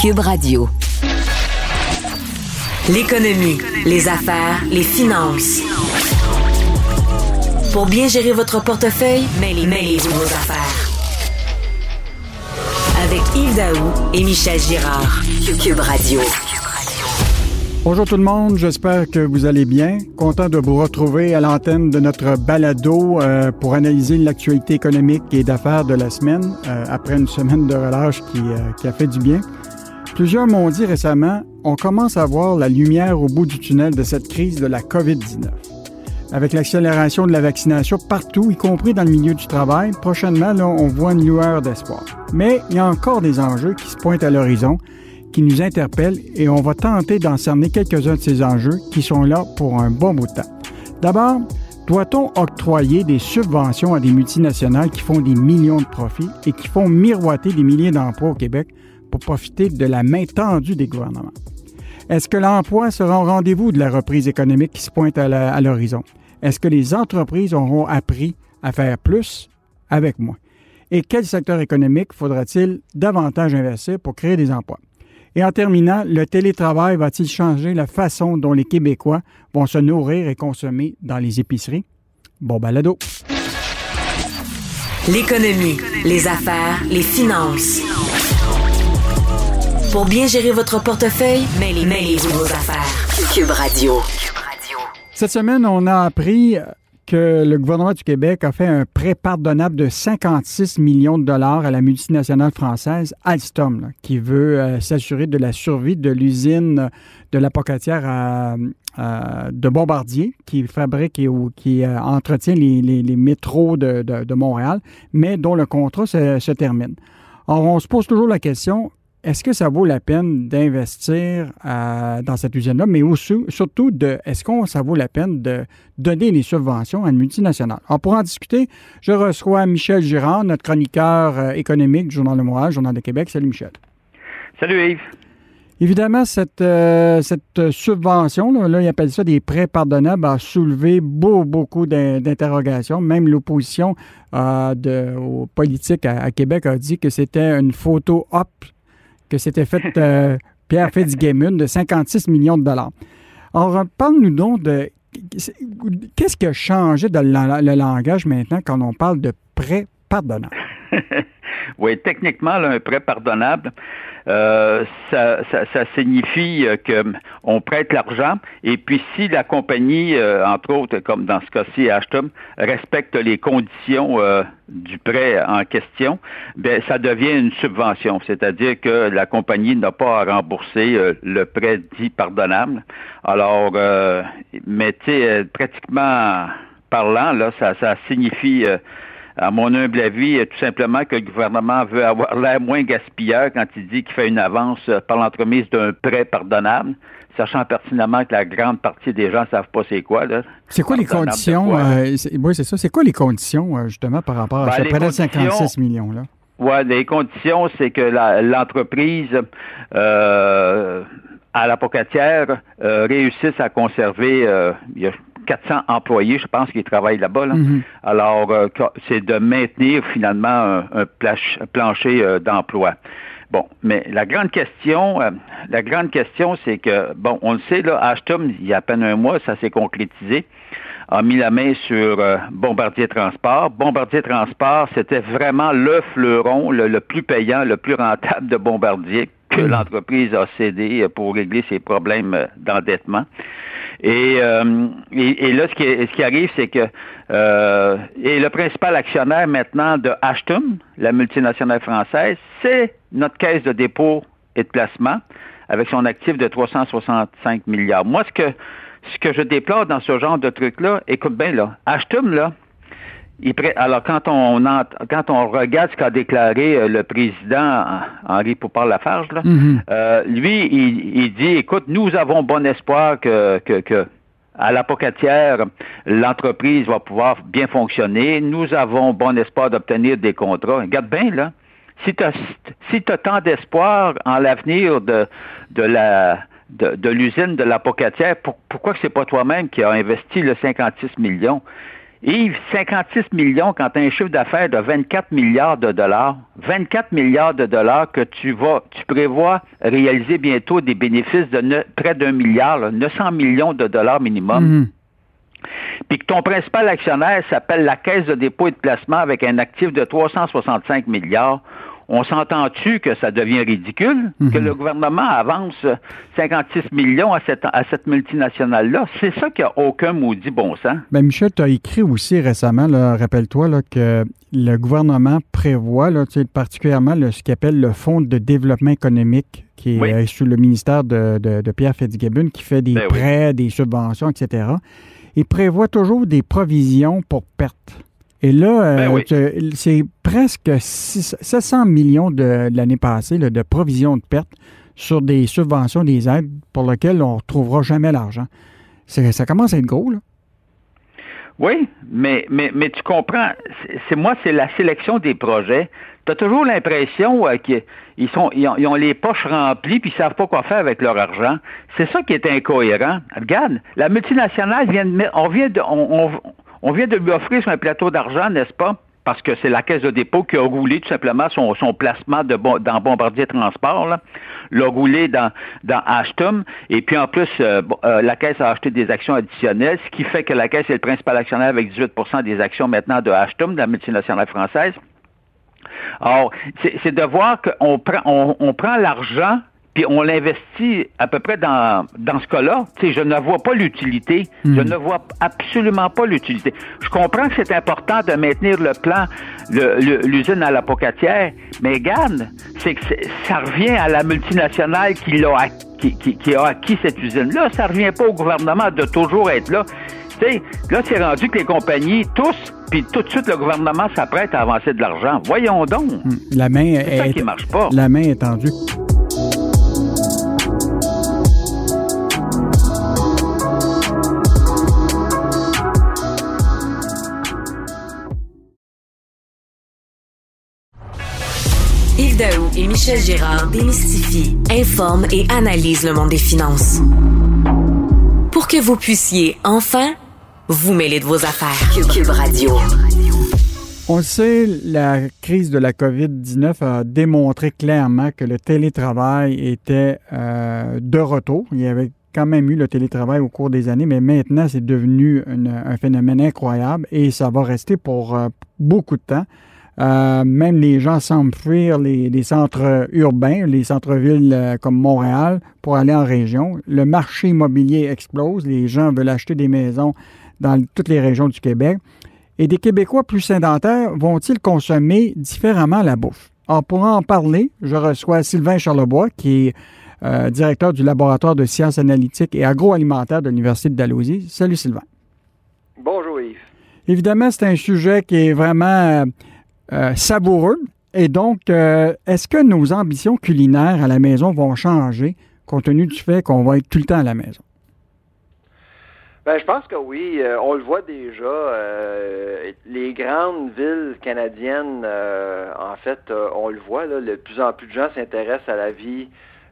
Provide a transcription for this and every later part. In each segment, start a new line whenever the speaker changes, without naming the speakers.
Cube Radio. L'économie, les affaires, les finances. Pour bien gérer votre portefeuille, mêlez-vous vos affaires. Avec Yves Daou et Michel Girard. Cube Radio.
Bonjour tout le monde, j'espère que vous allez bien. Content de vous retrouver à l'antenne de notre balado euh, pour analyser l'actualité économique et d'affaires de la semaine, euh, après une semaine de relâche qui, euh, qui a fait du bien. Plusieurs m'ont dit récemment, on commence à voir la lumière au bout du tunnel de cette crise de la COVID-19. Avec l'accélération de la vaccination partout, y compris dans le milieu du travail, prochainement, là, on voit une lueur d'espoir. Mais il y a encore des enjeux qui se pointent à l'horizon, qui nous interpellent et on va tenter d'en cerner quelques-uns de ces enjeux qui sont là pour un bon bout de temps. D'abord, doit-on octroyer des subventions à des multinationales qui font des millions de profits et qui font miroiter des milliers d'emplois au Québec pour profiter de la main tendue des gouvernements? Est-ce que l'emploi sera au rendez-vous de la reprise économique qui se pointe à l'horizon? Est-ce que les entreprises auront appris à faire plus avec moins? Et quel secteur économique faudra-t-il davantage investir pour créer des emplois? Et en terminant, le télétravail va-t-il changer la façon dont les Québécois vont se nourrir et consommer dans les épiceries? Bon balado.
L'économie, les affaires, les finances. Pour bien gérer votre portefeuille, mêlez-vous vos affaires. Cube Radio.
Cette semaine, on a appris que le gouvernement du Québec a fait un prêt pardonnable de 56 millions de dollars à la multinationale française Alstom, qui veut euh, s'assurer de la survie de l'usine de la pocatière de Bombardier, qui fabrique et qui euh, entretient les, métros de, Montréal, mais dont le contrat se, se termine. Or, on se pose toujours la question, est-ce que ça vaut la peine d'investir euh, dans cette usine-là, mais aussi, surtout, de, est-ce que ça vaut la peine de donner des subventions à une multinationale? Alors, pour en discuter, je reçois Michel Girard, notre chroniqueur euh, économique du Journal de Montréal, Journal de Québec. Salut, Michel.
Salut, Yves.
Évidemment, cette, euh, cette subvention, là, là, ils appellent ça des prêts pardonnables, a soulevé beaucoup, beaucoup d'interrogations. Même l'opposition aux politiques à, à, Québec a dit que c'était une photo op que s'était fait euh, Pierre Fitzgibbon de 56 millions de dollars. Alors, parle-nous donc de qu'est-ce qui a changé dans le, langage maintenant quand on parle de prêt pardonnable?
oui, techniquement, un prêt pardonnable, euh, ça, signifie euh, qu'on prête l'argent et puis si la compagnie, euh, entre autres, comme dans ce cas-ci, Ashton, respecte les conditions du prêt en question, ben ça devient une subvention, c'est-à-dire que la compagnie n'a pas à rembourser le prêt dit pardonnable. Alors, mais pratiquement parlant, là, ça, ça signifie à mon humble avis, tout simplement que le gouvernement veut avoir l'air moins gaspilleur quand il dit qu'il fait une avance par l'entremise d'un prêt pardonnable, sachant pertinemment que la grande partie des gens ne savent pas c'est quoi.
C'est quoi les conditions? Euh, oui, c'est ça. C'est quoi les conditions, euh, justement, par rapport à ben, ce prêt de 56 millions? là
Oui, les conditions, c'est que l'entreprise euh, à la pocatière réussisse à conserver, 400 employés, je pense, qui travaillent là-bas. Mhm. Alors, euh, c'est de maintenir finalement un, plancher euh, d'emploi. Bon, mais la grande question, euh, la grande question, c'est que, bon, on le sait, là, Ashton, il y a à peine un mois, ça s'est concrétisé, a mis la main sur Bombardier Transport. Bombardier Transport, c'était vraiment le fleuron, le, plus payant, le plus rentable de Bombardier que l'entreprise a cédé pour régler ses problèmes d'endettement. Euh, et, et, là, ce qui, ce qui arrive, c'est que euh, et le principal actionnaire maintenant de Ashton, la multinationale française, c'est notre caisse de dépôt et de placement avec son actif de 365 milliards. Moi, ce que ce que je déplore dans ce genre de truc-là, écoute bien là, Ashton, là, alors, quand on, quand on regarde ce qu'a déclaré euh, le président Henri Poupard-Lafarge, mm-hmm. euh, lui, il, dit, écoute, nous avons bon espoir que, que, à l'apocatière, l'entreprise va pouvoir bien fonctionner. Nous avons bon espoir d'obtenir des contrats. Regarde bien, là. Si tu as, si tant d'espoir en l'avenir de, de la de, l'usine de l'apocatière, pourquoi que c'est pas toi-même qui a investi le 56 millions? Yves, 56 millions quand tu as un chiffre d'affaires de 24 milliards de dollars, 24 milliards de dollars que tu vas, tu prévois réaliser bientôt des bénéfices de près d'un milliard, 900 millions de dollars minimum. Mhm. Puis que ton principal actionnaire s'appelle la Caisse de dépôt et de placement avec un actif de 365 milliards on s'entend-tu que ça devient ridicule que mhm. le gouvernement avance 56 millions à cette, à cette multinationale-là? C'est ça qui a aucun maudit bon sens.
Bien, Michel, tu as écrit aussi récemment, rappelle-toi, que le gouvernement prévoit, là, particulièrement ce qu'il appelle le Fonds de développement économique, qui est euh, sous le ministère de, Pierre Fitzgibbon, qui fait des ben prêts, des subventions, etc. Il prévoit toujours des provisions pour pertes. Et là, ben euh, c'est presque 700 millions de, l'année passée de provisions de pertes sur des subventions, des aides pour lesquelles on ne retrouvera jamais l'argent. Ça commence à être gros, là.
Oui, mais, mais, mais tu comprends, c'est moi, c'est la sélection des projets. Tu as toujours l'impression euh, qu'ils sont ils ont, les poches remplies puis ils savent pas quoi faire avec leur argent. C'est ça qui est incohérent. Regarde, la multinationale vient de on vient de on, on vient de lui offrir sur un plateau d'argent, n'est-ce pas? Parce que c'est la Caisse de dépôt qui a roulé tout simplement son, placement de dans Bombardier Transport, l'a roulé dans, dans Ashton. Et puis en plus, euh, euh, la Caisse a acheté des actions additionnelles, ce qui fait que la Caisse est le principal actionnaire avec 18% des actions maintenant de Ashton, de la multinationale française. Alors, c'est de voir qu'on on prend l'argent puis on l'investit à peu près dans, dans ce cas-là. Je ne vois pas l'utilité. Je hmm. ne vois absolument pas l'utilité. Je comprends que c'est important de maintenir le plan, l'usine à la pocatière, mais regarde, c'est que ça revient à la multinationale qui, a, qui, qui, a acquis cette usine-là. Ça revient pas au gouvernement de toujours être là. là, c'est rendu que les compagnies, tous, puis tout de suite, le gouvernement s'apprête à avancer de l'argent. Voyons donc. Hmm.
La main est, ça qui marche pas. La main est tendue.
Et Michel Gérard démystifient, informent et analysent le monde des finances. Pour que vous puissiez enfin vous mêler de vos affaires. Cube Radio.
On le sait, la crise de la COVID-19 a démontré clairement que le télétravail était euh, de retour. Il y avait quand même eu le télétravail au cours des années, mais maintenant, c'est devenu un phénomène incroyable et ça va rester pour euh, beaucoup de temps. Euh, même les gens semblent fuir les, centres urbains, les centres-villes euh, comme Montréal pour aller en région. Le marché immobilier explose. Les gens veulent acheter des maisons dans toutes les régions du Québec. Et des Québécois plus sédentaires vont-ils consommer différemment la bouffe? Alors, pour en parler, je reçois Sylvain Charlebois, qui est euh, directeur du laboratoire de sciences analytiques et agroalimentaires de l'Université de Dalhousie. Salut Sylvain.
Bonjour Yves.
Évidemment, c'est un sujet qui est vraiment euh, savoureux. Et donc, euh, est-ce que nos ambitions culinaires à la maison vont changer compte tenu du fait qu'on va être tout le temps à la maison?
Ben, je pense que oui. Euh, on le voit déjà. les grandes villes canadiennes, en fait, on le voit, là, de plus en plus de gens s'intéressent à la vie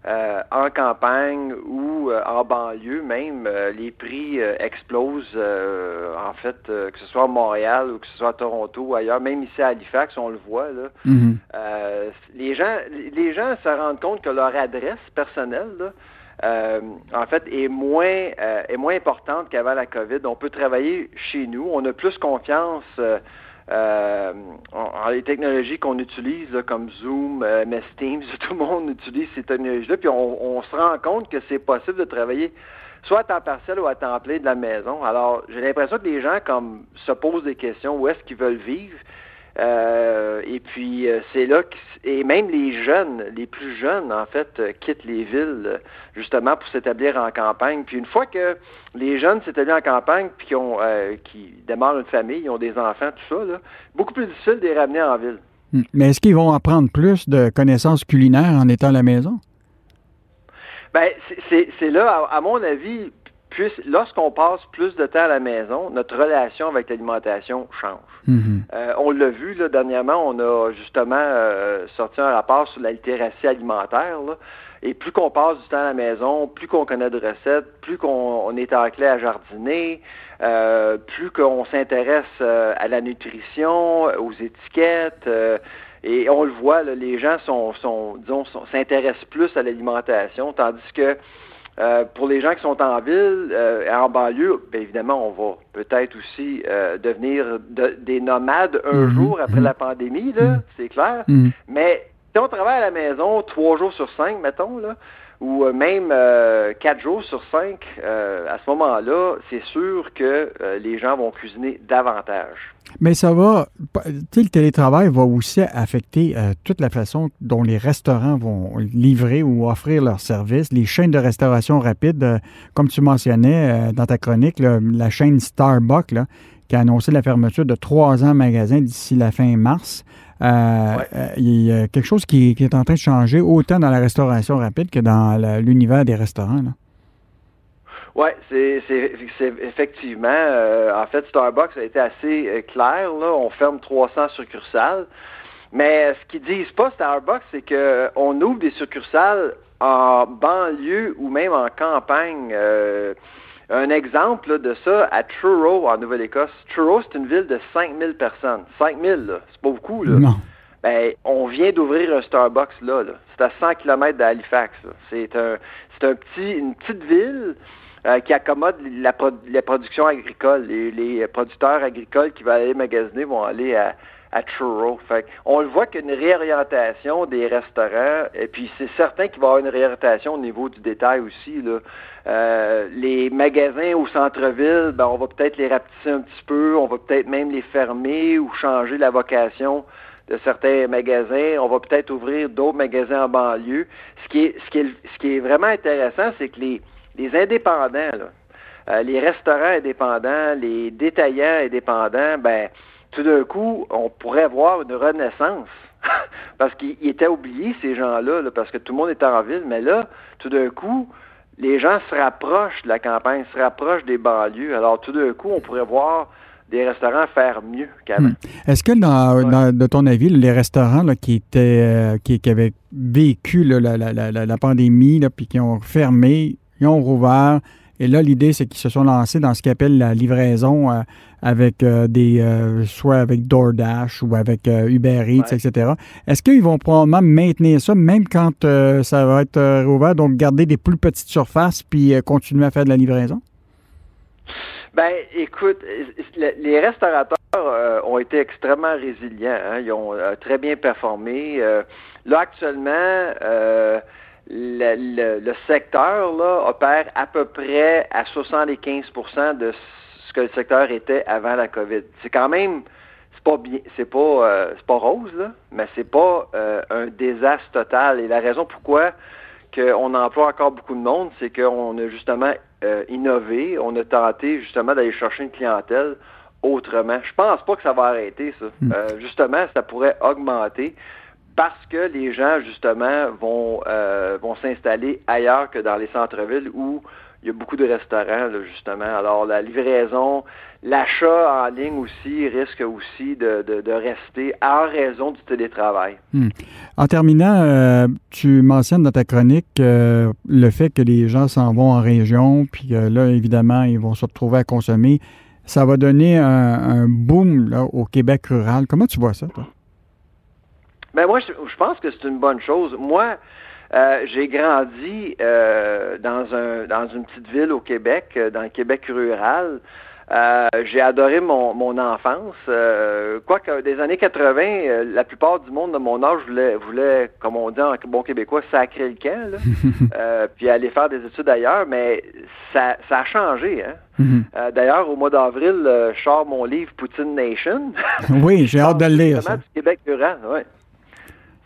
euh, en campagne ou euh, en banlieue même, euh, les prix explosent. en fait, que ce soit à Montréal ou que ce soit à Toronto ou ailleurs, même ici à Halifax, on le voit. Là, mm-hmm. les gens, les gens se rendent compte que leur adresse personnelle, en fait, est moins, est moins importante qu'avant la COVID. On peut travailler chez nous. On a plus confiance euh, les technologies qu'on utilise, comme Zoom, euh, MS Teams, tout le monde utilise ces technologies-là, puis on, se rend compte que c'est possible de travailler soit à temps partiel ou à temps plein de la maison. Alors, j'ai l'impression que les gens comme se posent des questions, où est-ce qu'ils veulent vivre, euh, et puis euh, c'est là que, et même les jeunes, les plus jeunes en fait, euh, quittent les villes justement pour s'établir en campagne. Puis une fois que les jeunes s'établissent en campagne puis qui démarrent une famille, ils ont des enfants, tout ça, là, beaucoup plus difficile de les ramener en ville.
Hmm. Mais est-ce qu'ils vont apprendre plus de connaissances culinaires en étant à la maison?
Ben c'est là, à, mon avis, puis lorsqu'on passe plus de temps à la maison, notre relation avec l'alimentation change. Mm-hmm. Euh, on l'a vu là, dernièrement, on a justement euh, sorti un rapport sur la littératie alimentaire. et plus qu'on passe du temps à la maison, plus qu'on connaît de recettes, plus qu'on est enclin à jardiner, euh, plus qu'on s'intéresse à la nutrition, aux étiquettes. et on le voit, les gens sont, sont disons, s'intéressent plus à l'alimentation, tandis que euh, pour les gens qui sont en ville, euh, en banlieue, bien évidemment, on va peut-être aussi euh, devenir des nomades un mhm. jour après mhm. la pandémie, là, mhm. c'est clair. Mais si on travaille à la maison trois jours sur cinq, mettons, là, ou même quatre jours sur cinq, à ce moment-là, c'est sûr que les gens vont cuisiner davantage.
Mais ça va, le télétravail va aussi affecter euh, toute la façon dont les restaurants vont livrer ou offrir leurs services. Les chaînes de restauration rapide, euh, comme tu mentionnais euh, dans ta chronique, la chaîne Starbucks, qui a annoncé la fermeture de trois ans magasins d'ici la fin mars. Il y a quelque chose qui, qui, est en train de changer autant dans la restauration rapide que dans l'univers des restaurants.
Oui, c'est, effectivement. Euh, en fait, Starbucks a été assez euh, clair. Là. On ferme 300 succursales. Mais ce qu'ils disent pas, Starbucks, c'est qu'on ouvre des succursales en banlieue ou même en campagne. Un exemple de ça, à Truro, en Nouvelle-Écosse. Truro, c'est une ville de 5000 personnes. 5000, là, c'est pas beaucoup. Là.
Non.
Ben, on vient d'ouvrir un Starbucks là. là. C'est à 100 km d'Halifax. C'est un, c'est un petit, une petite ville euh, qui accommode la, production agricole. Les, producteurs agricoles qui vont aller magasiner vont aller à, à Truro. On le voit qu'il y a une réorientation des restaurants, et puis c'est certain qu'il va y avoir une réorientation au niveau du détail aussi. Là. Euh, les magasins au centre-ville, ben, on va peut-être les rapetisser un petit peu, on va peut-être même les fermer ou changer la vocation de certains magasins. On va peut-être ouvrir d'autres magasins en banlieue. Ce qui est, ce qui est, ce qui est vraiment intéressant, c'est que les, les indépendants, euh, les restaurants indépendants, les détaillants indépendants, ben, tout d'un coup, on pourrait voir une renaissance. parce qu'ils étaient oubliés, ces gens-là, parce que tout le monde était en ville, mais là, tout d'un coup, les gens se rapprochent de la campagne, se rapprochent des banlieues. Alors, tout d'un coup, on pourrait voir des restaurants faire mieux qu'avant. Hmm.
Est-ce que, dans, de ton avis, les restaurants qui étaient euh, qui, avaient vécu la, la, pandémie, puis qui ont fermé, ils ont rouvert. Et là, l'idée, c'est qu'ils se sont lancés dans ce qu'ils appellent la livraison euh, avec euh, des, euh, soit avec DoorDash ou avec Uber Eats, etc. Est-ce qu'ils vont probablement maintenir ça, même quand ça va être rouvert, donc garder des plus petites surfaces puis continuer à faire de la livraison?
Ben, écoute, les restaurateurs ont été extrêmement résilients. Hein. Ils ont très bien performé. là, actuellement, le, secteur là, opère à peu près à 75% de ce que le secteur était avant la COVID. C'est quand même c'est pas bien c'est pas euh, c'est pas rose là, mais c'est pas euh, un désastre total. Et la raison pourquoi qu'on emploie encore beaucoup de monde, c'est qu'on a justement euh, innové, on a tenté justement d'aller chercher une clientèle autrement. Je pense pas que ça va arrêter ça. Hmm. justement, ça pourrait augmenter parce que les gens, justement, vont, euh, vont s'installer ailleurs que dans les centres-villes où il y a beaucoup de restaurants, justement. Alors, la livraison, l'achat en ligne aussi risque aussi de, rester en raison du télétravail.
Hmm. En terminant, euh, tu mentionnes dans ta chronique euh, le fait que les gens s'en vont en région, puis là, évidemment, ils vont se retrouver à consommer. Ça va donner un, boom au Québec rural. Comment tu vois ça, toi?
Ben moi, je, pense que c'est une bonne chose. Moi, euh, j'ai grandi euh, dans un dans une petite ville au Québec, euh, dans le Québec rural. j'ai adoré mon, mon enfance. Quoique des années 80, la plupart du monde de mon âge voulait, voulait comme on dit en bon québécois, sacrer le camp, là, puis aller faire des études ailleurs, mais ça, ça a changé. Hein? Mm-hmm. D'ailleurs, au mois d'avril, je sors mon livre Poutine Nation.
oui, j'ai hâte de le lire.
du Québec rural, oui.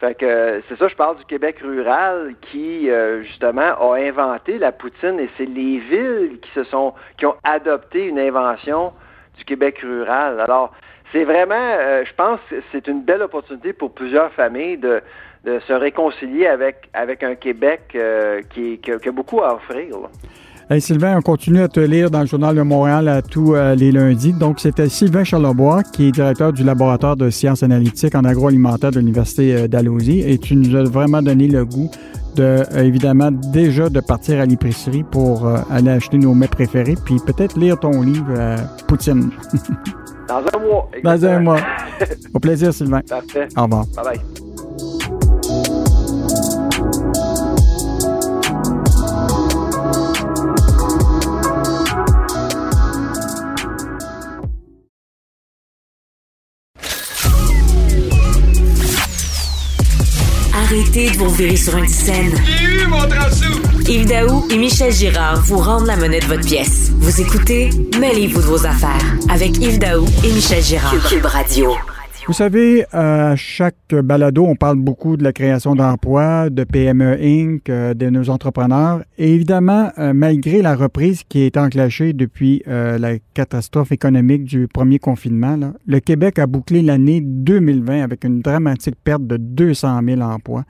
Fait que c'est ça, je parle du Québec rural qui euh, justement a inventé la poutine et c'est les villes qui se sont qui ont adopté une invention du Québec rural. Alors, c'est vraiment, euh, je pense, c'est une belle opportunité pour plusieurs familles de, se réconcilier avec avec un Québec euh, qui, a beaucoup à offrir.
Sylvain, on continue à te lire dans le Journal de Montréal à tous euh, les lundis. Donc, c'était Sylvain Charlebois, qui est directeur du laboratoire de sciences analytiques en agroalimentaire de l'Université euh, d'Alousie. Et tu nous as vraiment donné le goût de, euh, évidemment, déjà de partir à l'épicerie pour aller acheter nos mets préférés, puis peut-être lire ton livre Poutine.
Dans un mois.
Dans un mois. Au plaisir, Sylvain.
Parfait.
Au revoir.
Bye bye.
Vous virer sur une scène. Yves Daou et Michel Girard vous rendent la monnaie de votre pièce. Vous écoutez Mêlez-vous de vos affaires avec Yves Daou et Michel Girard. Cube Radio.
Vous savez, à chaque balado, on parle beaucoup de la création d'emplois, de PME Inc., euh, de nos entrepreneurs. Et évidemment, euh, malgré la reprise qui est enclenchée depuis euh, la catastrophe économique du premier confinement, le Québec a bouclé l'année 2020 avec une dramatique perte de 200 000 emplois,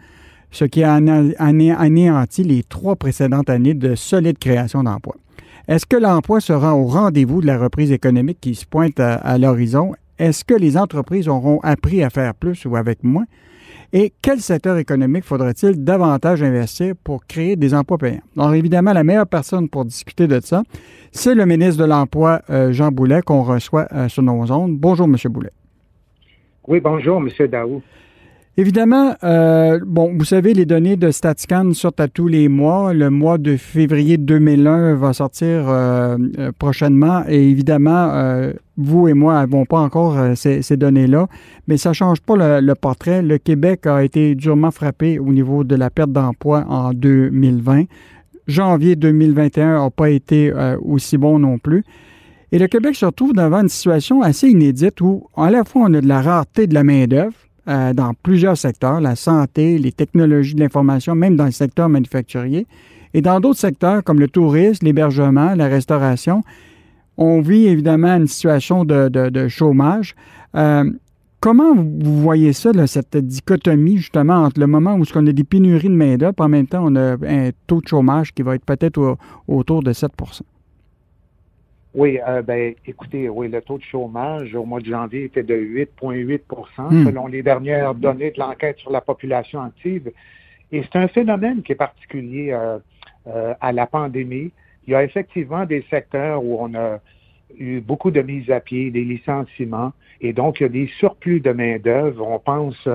ce qui a anéanti les trois précédentes années de solide création d'emplois. Est-ce que l'emploi sera au rendez-vous de la reprise économique qui se pointe à l'horizon? Est-ce que les entreprises auront appris à faire plus ou avec moins? Et quel secteur économique faudrait-il davantage investir pour créer des emplois payants? Alors, évidemment, la meilleure personne pour discuter de ça, c'est le ministre de l'Emploi, euh, Jean Boulet, qu'on reçoit euh, sur nos ondes. Bonjour, M. Boulet.
Oui, bonjour, M. Daou.
Évidemment, euh, bon, vous savez, les données de StatScan sortent à tous les mois. Le mois de février 2001 va sortir euh, euh, prochainement. Et évidemment, vous et moi n'avons pas encore ces, données-là, mais ça ne change pas le, portrait. Le Québec a été durement frappé au niveau de la perte d'emploi en 2020. Janvier 2021 n'a pas été aussi bon non plus. Et le Québec se retrouve devant une situation assez inédite où, à la fois, on a de la rareté de la main-d'œuvre, euh, dans plusieurs secteurs, la santé, les technologies de l'information, même dans le secteur manufacturier. Et dans d'autres secteurs comme le tourisme, l'hébergement, la restauration, on vit évidemment une situation de, chômage. Euh, comment vous voyez ça, cette dichotomie justement entre le moment où on a des pénuries de main-d'œuvre, en même temps on a un taux de chômage qui va être peut-être autour de 7
oui, euh, ben, écoutez, oui, le taux de chômage au mois de janvier était de 8,8% hmm. selon les dernières données de l'enquête sur la population active. Et c'est un phénomène qui est particulier euh, euh, à la pandémie. Il y a effectivement des secteurs où on a eu beaucoup de mises à pied, des licenciements, et donc il y a des surplus de main-d'œuvre. On pense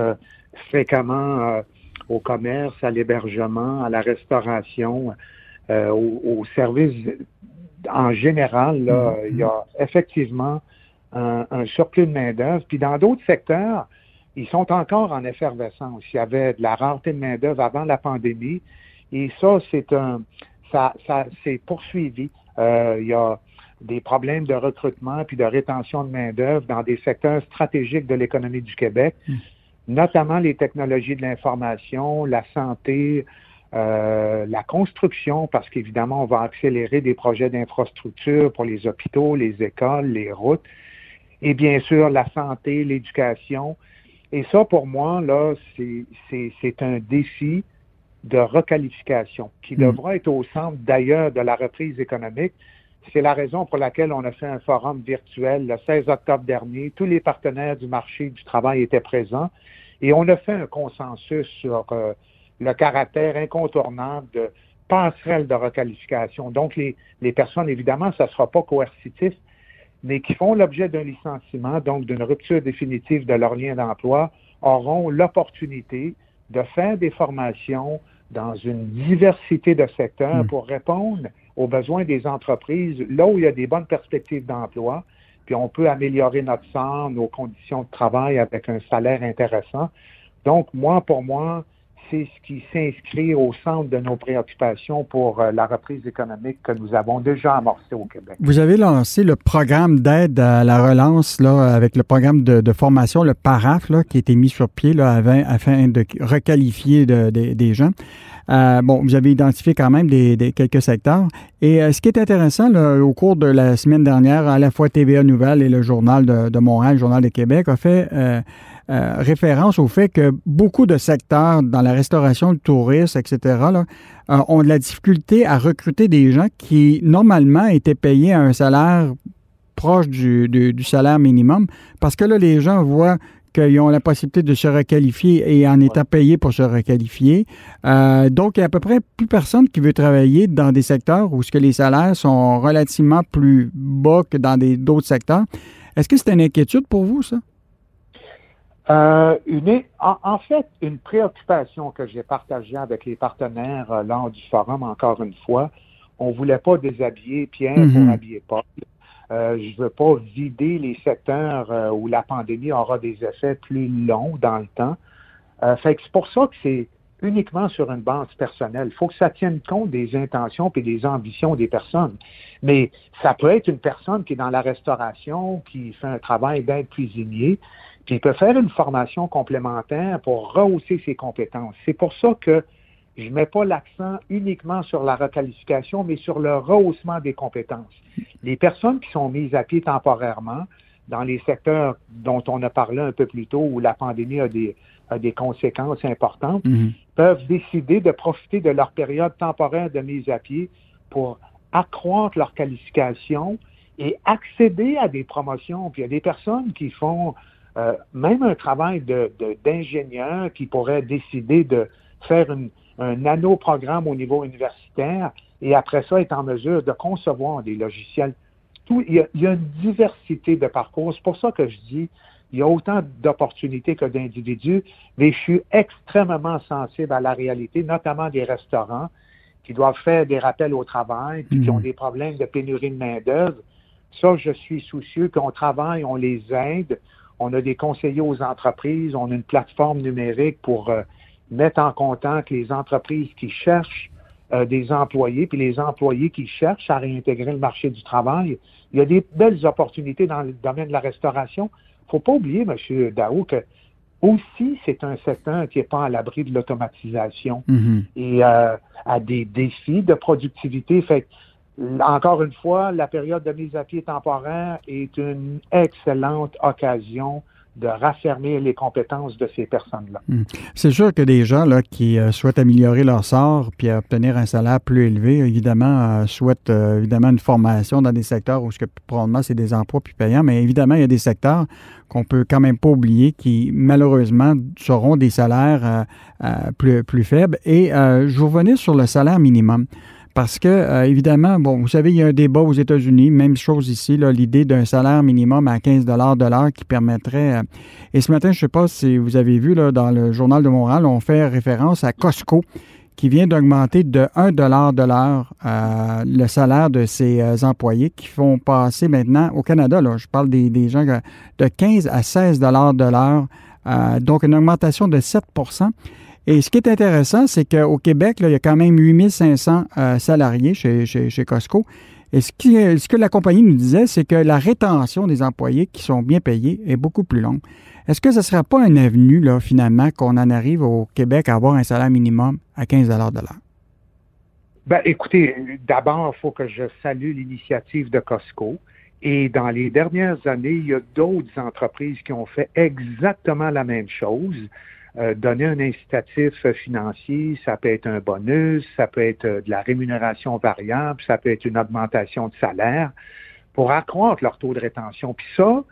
fréquemment au commerce, à l'hébergement, à la restauration, aux services en général, là, mm-hmm. il y a effectivement un, surplus de main-d'œuvre. Puis dans d'autres secteurs, ils sont encore en effervescence. Il y avait de la rareté de main-d'œuvre avant la pandémie. Et ça, c'est un ça, ça s'est poursuivi. Euh, il y a des problèmes de recrutement puis de rétention de main-d'œuvre dans des secteurs stratégiques de l'économie du Québec, mm. notamment les technologies de l'information, la santé, euh, la construction, parce qu'évidemment, on va accélérer des projets d'infrastructure pour les hôpitaux, les écoles, les routes, et bien sûr la santé, l'éducation. Et ça, pour moi, là, c'est un défi de requalification qui mm. devra être au centre d'ailleurs de la reprise économique. C'est la raison pour laquelle on a fait un forum virtuel le 16 octobre dernier. Tous les partenaires du marché du travail étaient présents et on a fait un consensus sur euh, le caractère incontournable de passerelle de requalification. Donc, les, les personnes, évidemment, ça ne sera pas coercitif, mais qui font l'objet d'un licenciement, donc d'une rupture définitive de leur lien d'emploi, auront l'opportunité de faire des formations dans une diversité de secteurs hmm. pour répondre aux besoins des entreprises, là où il y a des bonnes perspectives d'emploi, puis on peut améliorer notre sort, nos conditions de travail avec un salaire intéressant. Donc, moi, pour moi, c'est ce qui s'inscrit au centre de nos préoccupations pour euh, la reprise économique que nous avons déjà amorcée au Québec.
Vous avez lancé le programme d'aide à la relance là, avec le programme de, formation, le PARAF, là, qui a été mis sur pied là, afin, de requalifier des gens. Euh, bon, vous avez identifié quand même des, quelques secteurs. Et euh, ce qui est intéressant, au cours de la semaine dernière, à la fois TVA Nouvelle et le Journal de, Montréal, le Journal de Québec, a fait référence au fait que beaucoup de secteurs dans la restauration, le tourisme, etc., ont de la difficulté à recruter des gens qui, normalement, étaient payés à un salaire proche du, du, salaire minimum, parce que là, les gens voient qu'ils ont la possibilité de se requalifier et en étant payés pour se requalifier. Euh, donc, il y a à peu près plus personne qui veut travailler dans des secteurs où ce que les salaires sont relativement plus bas que dans d'autres secteurs. Est-ce que c'est une inquiétude pour vous, ça?
Euh, une, en, fait, une préoccupation que j'ai partagée avec les partenaires euh, lors du forum, encore une fois, on ne voulait pas déshabiller Pierre pour mm-hmm. habiller Paul. Euh, je ne veux pas vider les secteurs euh, où la pandémie aura des effets plus longs dans le temps. Euh, fait que c'est pour ça que c'est uniquement sur une base personnelle. Il faut que ça tienne compte des intentions et des ambitions des personnes. Mais ça peut être une personne qui est dans la restauration, qui fait un travail d'aide cuisinier, puis peut faire une formation complémentaire pour rehausser ses compétences. C'est pour ça que je ne mets pas l'accent uniquement sur la requalification, mais sur le rehaussement des compétences. Les personnes qui sont mises à pied temporairement dans les secteurs dont on a parlé un peu plus tôt, où la pandémie a des, des conséquences importantes, mhm. peuvent décider de profiter de leur période temporaire de mise à pied pour accroître leur qualification et accéder à des promotions. Puis il y a des personnes qui font euh, même un travail d'ingénieur de, qui pourraient décider de faire une, un nano-programme au niveau universitaire et après ça, être en mesure de concevoir des logiciels. Tout, il, y a, une diversité de parcours. C'est pour ça que je dis, il y a autant d'opportunités que d'individus, mais je suis extrêmement sensible à la réalité, notamment des restaurants qui doivent faire des rappels au travail, puis qui ont mhm. des problèmes de pénurie de main-d'œuvre. Ça, je suis soucieux qu'on travaille, on les aide. On a des conseillers aux entreprises, on a une plateforme numérique pour euh, mettre en contact les entreprises qui cherchent euh, des employés, puis les employés qui cherchent à réintégrer le marché du travail. Il y a des belles opportunités dans le domaine de la restauration. Il ne faut pas oublier, M. Dao, que aussi, c'est un secteur qui n'est pas à l'abri de l'automatisation mm-hmm. et euh, a des défis de productivité. Fait encore une fois, la période de mise à pied temporaire est une excellente occasion de raffermir les compétences de ces personnes-là.
Hmm. C'est sûr que des gens là, qui euh, souhaitent améliorer leur sort puis obtenir un salaire plus élevé, évidemment, euh, souhaitent euh, évidemment une formation dans des secteurs où ce que probablement c'est des emplois plus payants, mais évidemment, il y a des secteurs qu'on peut quand même pas oublier qui, malheureusement, seront des salaires plus, plus faibles. Et je vous revenais sur le salaire minimum. Parce que, euh, évidemment, bon, vous savez, il y a un débat aux États-Unis, même chose ici, l'idée d'un salaire minimum à 15 de l'heure qui permettrait. Euh, et ce matin, je ne sais pas si vous avez vu là, dans le Journal de Montréal, on fait référence à Costco qui vient d'augmenter de 1 de l'heure euh, le salaire de ses employés qui font passer maintenant au Canada, je parle des, des gens de 15 à 16 de l'heure, donc une augmentation de 7 et ce qui est intéressant, c'est qu'au Québec, il y a quand même 8500 euh, salariés chez, chez, Costco. Et ce, qui, ce que la compagnie nous disait, c'est que la rétention des employés qui sont bien payés est beaucoup plus longue. Est-ce que ce ne sera pas un avenue, là, finalement, qu'on en arrive au Québec à avoir un salaire minimum à 15 de l'heure?
Ben, écoutez, d'abord, il faut que je salue l'initiative de Costco. Et dans les dernières années, il y a d'autres entreprises qui ont fait exactement la même chose. Euh, donner un incitatif financier, ça peut être un bonus, ça peut être euh, de la rémunération variable, ça peut être une augmentation de salaire pour accroître leur taux de rétention. Puis ça,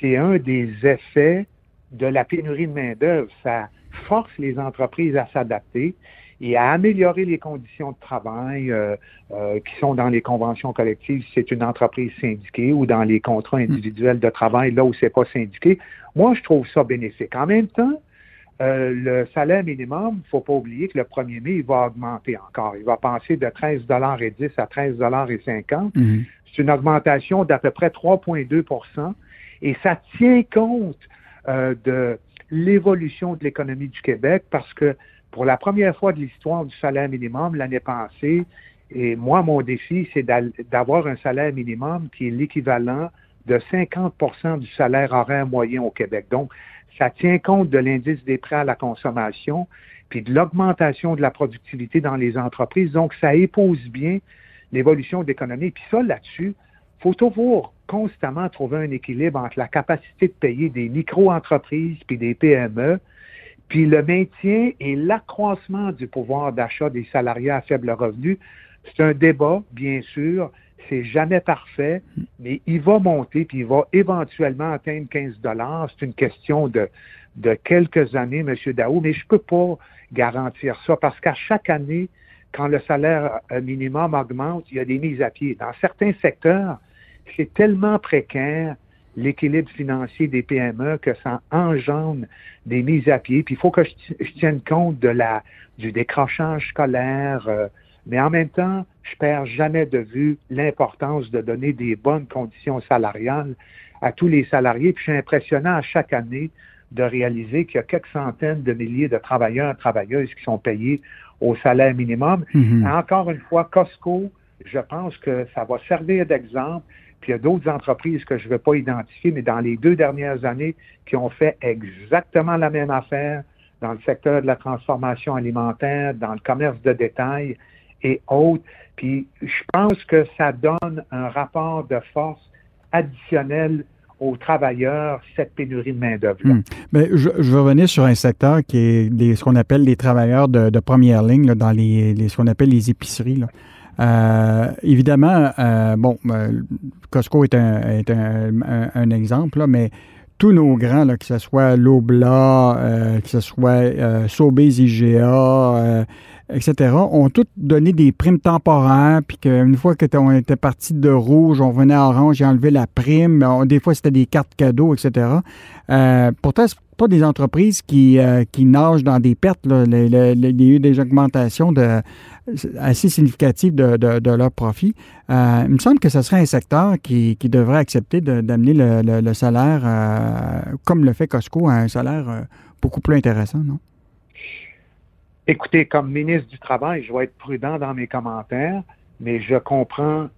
c'est un des effets de la pénurie de main-d'œuvre. Ça force les entreprises à s'adapter et à améliorer les conditions de travail euh, qui sont dans les conventions collectives si c'est une entreprise syndiquée ou dans les contrats individuels de travail là où c'est pas syndiqué. Moi, je trouve ça bénéfique. En même temps, euh, le salaire minimum, il ne faut pas oublier que le 1er mai, il va augmenter encore. Il va passer de 13,10 à 13,50 mhm. C'est une augmentation d'à peu près 3,2% et ça tient compte euh, de l'évolution de l'économie du Québec parce que pour la première fois de l'histoire du salaire minimum l'année passée, et moi, mon défi, c'est d'avoir un salaire minimum qui est l'équivalent de 50% du salaire horaire moyen au Québec. Donc, ça tient compte de l'indice des prêts à la consommation, puis de l'augmentation de la productivité dans les entreprises. Donc, ça épouse bien l'évolution de l'économie. Puis ça, là-dessus, faut toujours constamment trouver un équilibre entre la capacité de payer des micro-entreprises puis des PME, puis le maintien et l'accroissement du pouvoir d'achat des salariés à faible revenu. C'est un débat, bien sûr. C'est jamais parfait, mais il va monter, puis il va éventuellement atteindre 15 dollars. C'est une question de, de quelques années, M. Daou, mais je ne peux pas garantir ça parce qu'à chaque année, quand le salaire minimum augmente, il y a des mises à pied. Dans certains secteurs, c'est tellement précaire l'équilibre financier des PME que ça engendre des mises à pied. Puis il faut que je, tienne compte de la du décrochage scolaire, euh, mais en même temps, je perds jamais de vue l'importance de donner des bonnes conditions salariales à tous les salariés. Puis je suis impressionnant à chaque année de réaliser qu'il y a quelques centaines de milliers de travailleurs et travailleuses qui sont payés au salaire minimum. Mm-hmm. Encore une fois, Costco, je pense que ça va servir d'exemple. Puis il y a d'autres entreprises que je ne vais pas identifier, mais dans les deux dernières années, qui ont fait exactement la même affaire dans le secteur de la transformation alimentaire, dans le commerce de détail et autres. Puis je pense que ça donne un rapport de force additionnel aux travailleurs cette pénurie de main-d'œuvre.
Hmm. Mais je, je, veux revenir sur un secteur qui est ce qu'on appelle les travailleurs de, première ligne dans les, ce qu'on appelle les épiceries. Euh, évidemment, euh, bon, euh, Costco est un, exemple, mais tous nos grands, là, que ce soit Lobla, que ce soit Sobeys IGA, etc., ont tous donné des primes temporaires, puis qu'une fois que on était parti de rouge, on venait à orange, j'ai enlevé la prime. Des fois, c'était des cartes cadeaux, etc. Euh, pourtant, c'est pas des entreprises qui, euh, qui nagent dans des pertes. Là. Il y a eu des augmentations de, assez significatives de, de, leurs profits. Euh, il me semble que ce serait un secteur qui, devrait accepter d'amener le, le, salaire, comme le fait Costco, à un salaire beaucoup plus intéressant, non?
Écoutez, comme ministre du Travail, je vais être prudent dans mes commentaires, mais je comprends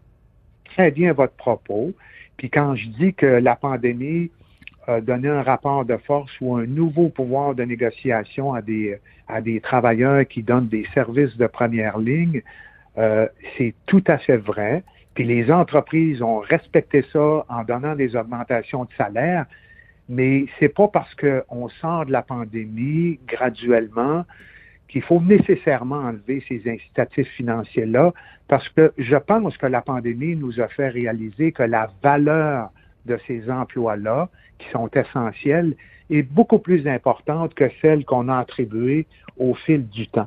très bien votre propos. Puis quand je dis que la pandémie a donné un rapport de force ou un nouveau pouvoir de négociation à des, à des travailleurs qui donnent des services de première ligne, euh, c'est tout à fait vrai. Puis les entreprises ont respecté ça en donnant des augmentations de salaire, mais c'est pas parce qu'on sort de la pandémie graduellement qu'il faut nécessairement enlever ces incitatifs financiers-là parce que je pense que la pandémie nous a fait réaliser que la valeur de ces emplois-là, qui sont essentiels, est beaucoup plus importante que celle qu'on a attribuée au fil du temps.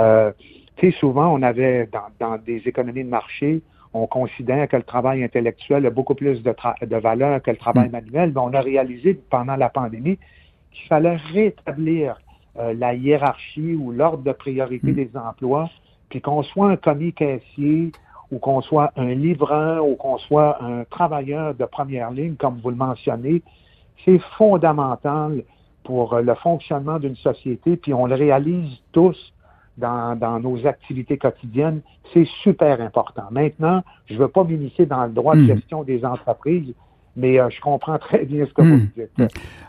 Euh, tu sais, souvent, on avait, dans, des économies de marché, on considère que le travail intellectuel a beaucoup plus de, de valeur que le travail mm. manuel, mais on a réalisé pendant la pandémie qu'il fallait rétablir euh, la hiérarchie ou l'ordre de priorité mm. des emplois, puis qu'on soit un commis caissier ou qu'on soit un livreur ou qu'on soit un travailleur de première ligne, comme vous le mentionnez, c'est fondamental pour euh, le fonctionnement d'une société, puis on le réalise tous dans, dans nos activités quotidiennes. C'est super important. Maintenant, je ne veux pas m'initier dans le droit de mm. gestion des entreprises, mais euh, je comprends très bien ce que vous hmm. dites. Hmm.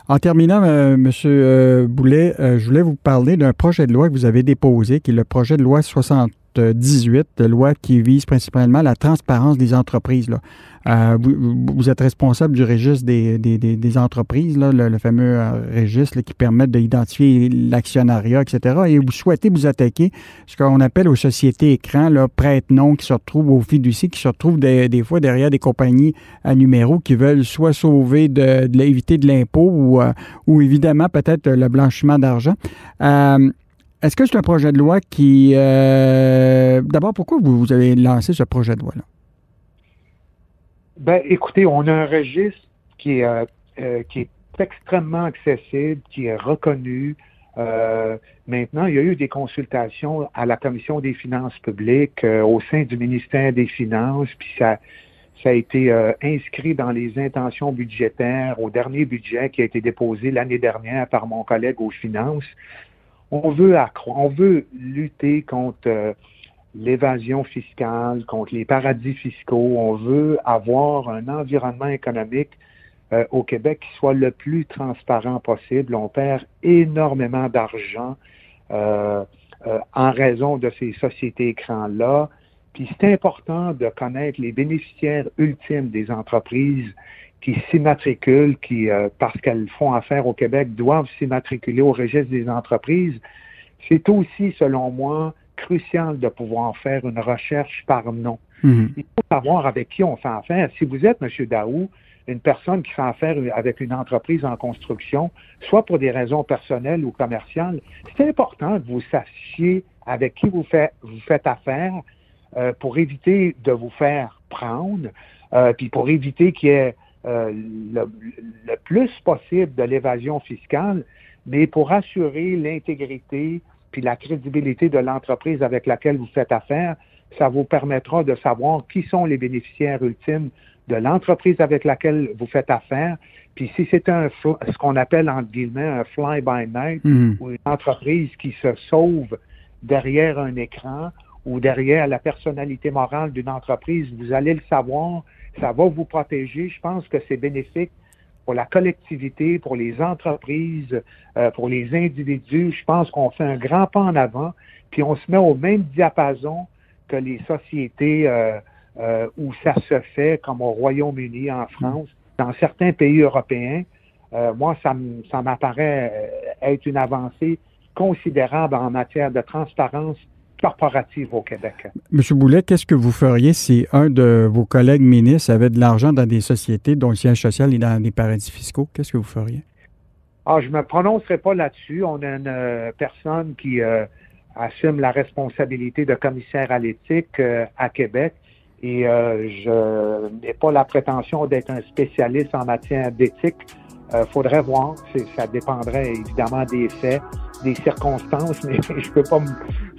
En terminant, euh, M. Euh, Boulet, je voulais vous parler d'un projet de loi que vous avez déposé, qui est le projet de loi 60 18, de loi qui vise principalement la transparence des entreprises. Là. Euh, vous, êtes responsable du registre des, entreprises, là, le, fameux euh, registre qui permet d'identifier l'actionnariat, etc. Et vous souhaitez vous attaquer ce qu'on appelle aux sociétés écrans, prête-nom, qui se retrouvent au fiducie, qui se retrouvent des, fois derrière des compagnies à numéro qui veulent soit sauver de, de éviter de l'impôt ou, euh, ou évidemment peut-être le blanchiment d'argent. Est-ce que c'est un projet de loi qui... Euh, d'abord, pourquoi vous, avez lancé ce projet de loi-là?
Ben, écoutez, on a un registre qui est, euh, euh, qui est extrêmement accessible, qui est reconnu. maintenant, il y a eu des consultations à la Commission des finances publiques au sein du ministère des Finances, puis ça, ça a été inscrit dans les intentions budgétaires au dernier budget qui a été déposé l'année dernière par mon collègue aux finances on veut lutter contre euh, l'évasion fiscale, contre les paradis fiscaux. On veut avoir un environnement économique euh, au Québec qui soit le plus transparent possible. On perd énormément d'argent euh, en raison de ces sociétés écrans-là. Puis c'est important de connaître les bénéficiaires ultimes des entreprises qui s'immatriculent, qui, euh, parce qu'elles font affaire au Québec, doivent s'immatriculer au registre des entreprises. C'est aussi, selon moi, crucial de pouvoir faire une recherche par nom. Mhm. Il faut savoir avec qui on fait affaire. Si vous êtes, M. Daou, une personne qui fait affaire avec une entreprise en construction, soit pour des raisons personnelles ou commerciales, c'est important que vous sachiez avec qui vous, faites, vous faites affaire euh, pour éviter de vous faire prendre, euh, puis pour éviter qu'il y ait euh, le, le, plus possible de l'évasion fiscale, mais pour assurer l'intégrité puis la crédibilité de l'entreprise avec laquelle vous faites affaire, ça vous permettra de savoir qui sont les bénéficiaires ultimes de l'entreprise avec laquelle vous faites affaire. Puis si c'est un ce qu'on appelle entre guillemets un fly by night mhm. ou une entreprise qui se sauve derrière un écran ou derrière la personnalité morale d'une entreprise, vous allez le savoir, ça va vous protéger. Je pense que c'est bénéfique pour la collectivité, pour les entreprises, euh, pour les individus. Je pense qu'on fait un grand pas en avant, puis on se met au même diapason que les sociétés euh, euh, où ça se fait, comme au Royaume-Uni, en France, dans certains pays européens. moi, ça, ça m'apparaît être une avancée considérable en matière de transparence corporative au Québec.
Monsieur Boulet, qu'est-ce que vous feriez si un de vos collègues ministres avait de l'argent dans des sociétés dont le siège social est dans des paradis fiscaux? Qu'est-ce que vous feriez?
Ah, je ne me prononcerai pas là-dessus. On a une euh, personne qui euh, assume la responsabilité de commissaire à l'éthique euh, à Québec et je n'ai pas la prétention d'être un spécialiste en matière d'éthique. Il faudrait voir. Ça dépendrait évidemment des faits, des circonstances, mais je ne peux pas me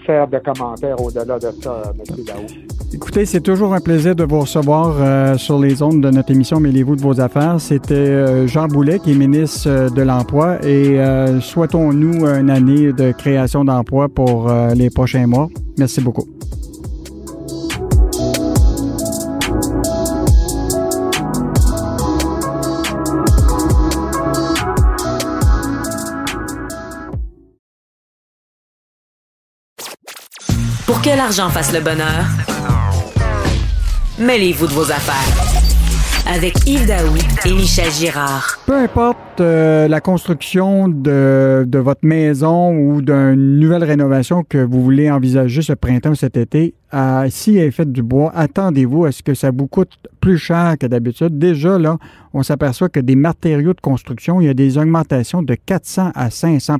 faire de commentaires au-delà de ça, M. Daou.
Écoutez, c'est toujours un plaisir de vous recevoir euh, sur les ondes de notre émission Mêlez-vous de vos affaires. C'était euh, Jean Boulet, qui est ministre euh, de l'Emploi, et souhaitons-nous une année de création d'emplois pour les prochains mois. Merci beaucoup.
L'argent fasse le bonheur, mêlez-vous de vos affaires. Avec Yves Daou et Michel Girard.
Peu importe euh, la construction de, votre maison ou d'une nouvelle rénovation que vous voulez envisager ce printemps ou cet été, si elle est faite du bois, attendez-vous à ce que ça vous coûte plus cher que d'habitude. Déjà, là, on s'aperçoit que des matériaux de construction, il y a des augmentations de 400 à 500